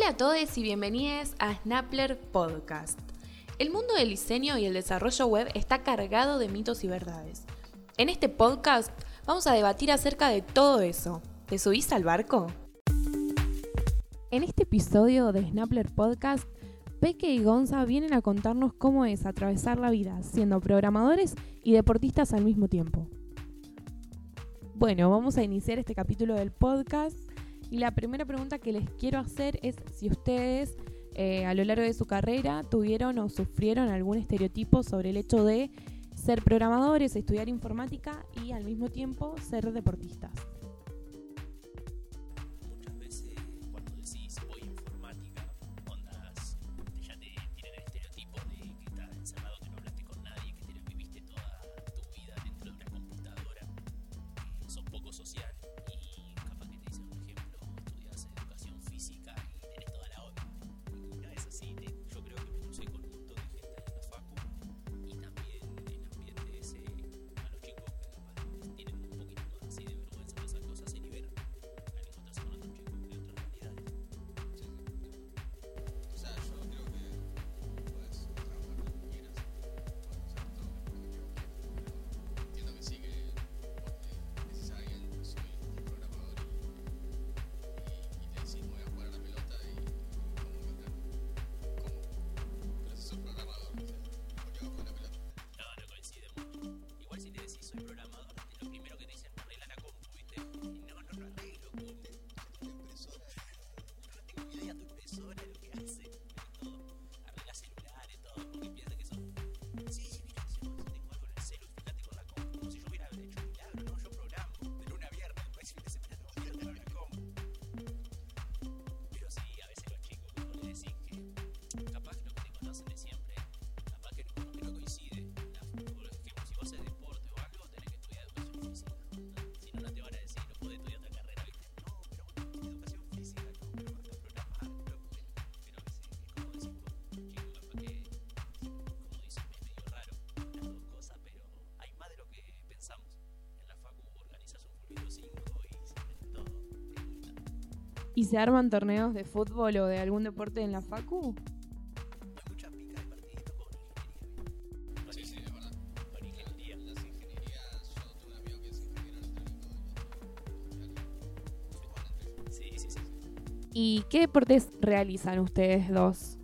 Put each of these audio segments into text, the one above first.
Hola a todos y bienvenidos a Snapler Podcast. El mundo del diseño y el desarrollo web está cargado de mitos y verdades. En este podcast vamos a debatir acerca de todo eso. ¿Te subís al barco? En este episodio de Snapler Podcast, Peque y Gonza vienen a contarnos cómo es atravesar la vida siendo programadores y deportistas al mismo tiempo. Bueno, vamos a iniciar este capítulo del podcast y la primera pregunta que les quiero hacer es si ustedes eh, a lo largo de su carrera tuvieron o sufrieron algún estereotipo sobre el hecho de ser programadores, estudiar informática y al mismo tiempo ser deportistas. Muchas veces cuando decís voy informática, te tienen el estereotipo de que estás encerrado, que no hablaste con nadie, que viviste toda tu vida dentro de una computadora, eh, son poco social. ¿Y se arman torneos de fútbol o de algún deporte en la Facu? ¿Y qué deportes realizan ustedes dos?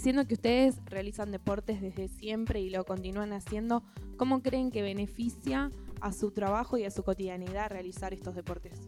diciendo que ustedes realizan deportes desde siempre y lo continúan haciendo, ¿cómo creen que beneficia a su trabajo y a su cotidianidad realizar estos deportes?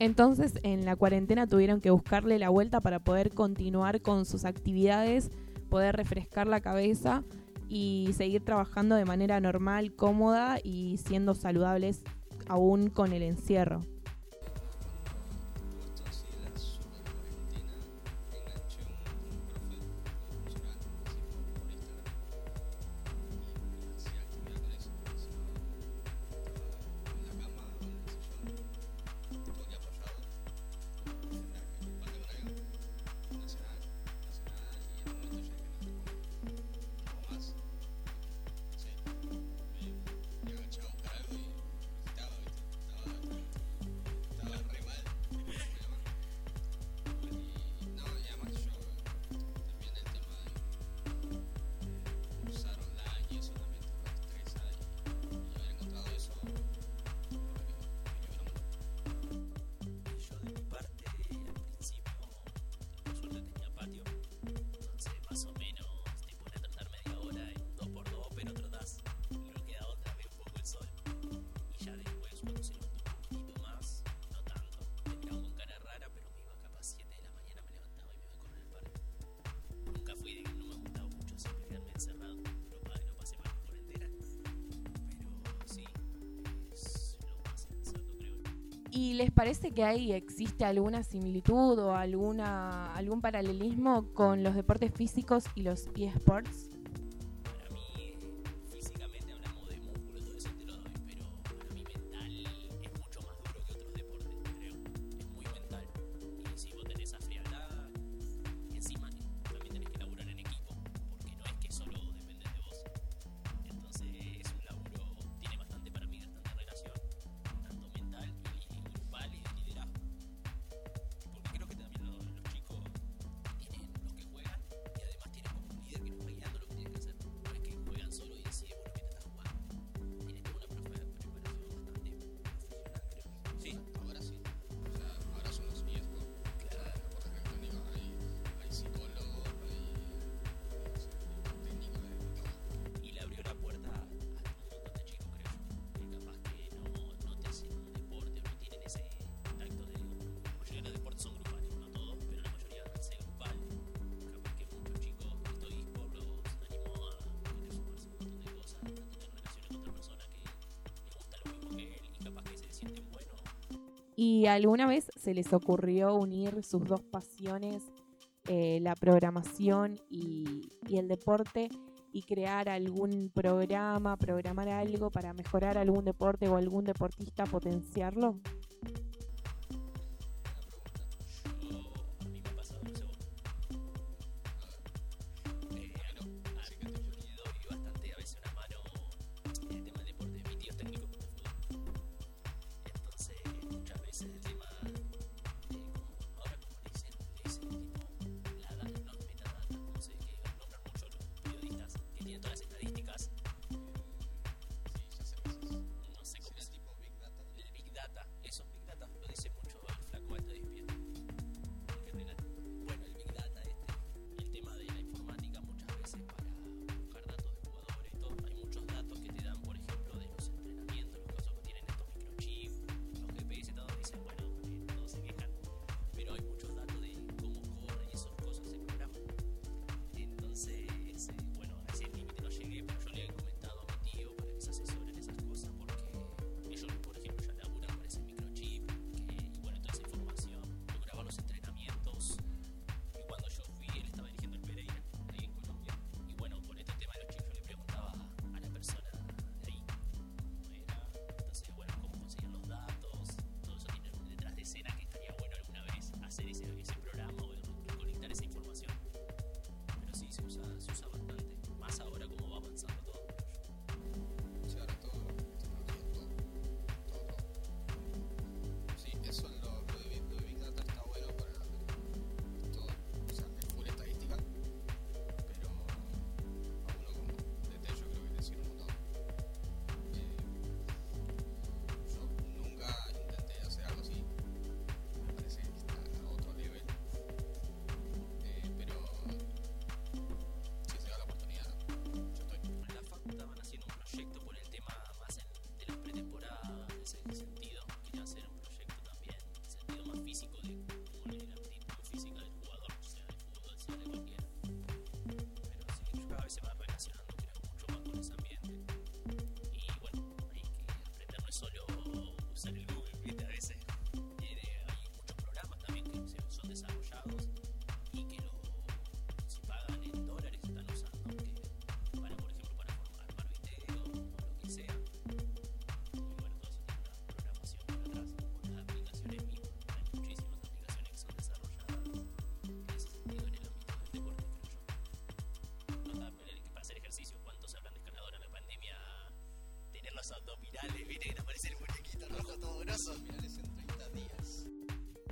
Entonces en la cuarentena tuvieron que buscarle la vuelta para poder continuar con sus actividades, poder refrescar la cabeza y seguir trabajando de manera normal, cómoda y siendo saludables aún con el encierro. ¿Y les parece que ahí existe alguna similitud o alguna, algún paralelismo con los deportes físicos y los eSports? ¿Y alguna vez se les ocurrió unir sus dos pasiones, eh, la programación y el deporte, y crear algún programa, programar algo para mejorar algún deporte o algún deportista, potenciarlo?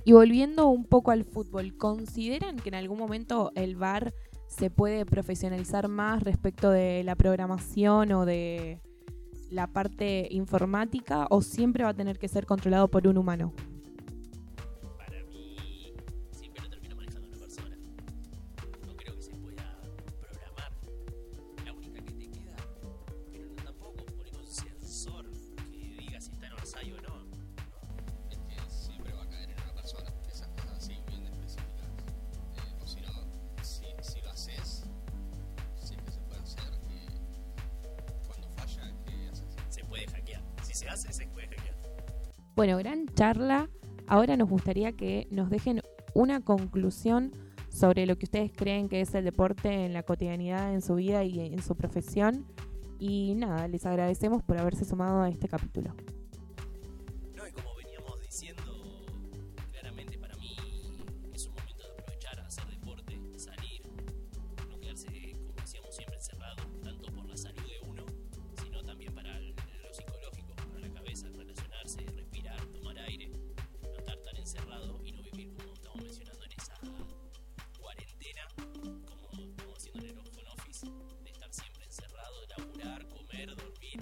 Y volviendo un poco al fútbol, ¿consideran que en algún momento el VAR se puede profesionalizar más respecto de la programación o de la parte informática o siempre va a tener que ser controlado por un humano? Bueno, gran charla. Ahora nos gustaría que nos dejen una conclusión sobre lo que ustedes creen que es el deporte en la cotidianidad, en su vida y en su profesión. Y nada, les agradecemos por haberse sumado a este capítulo.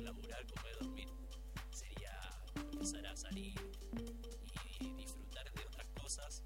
Laburar, comer, dormir sería empezar a salir y disfrutar de otras cosas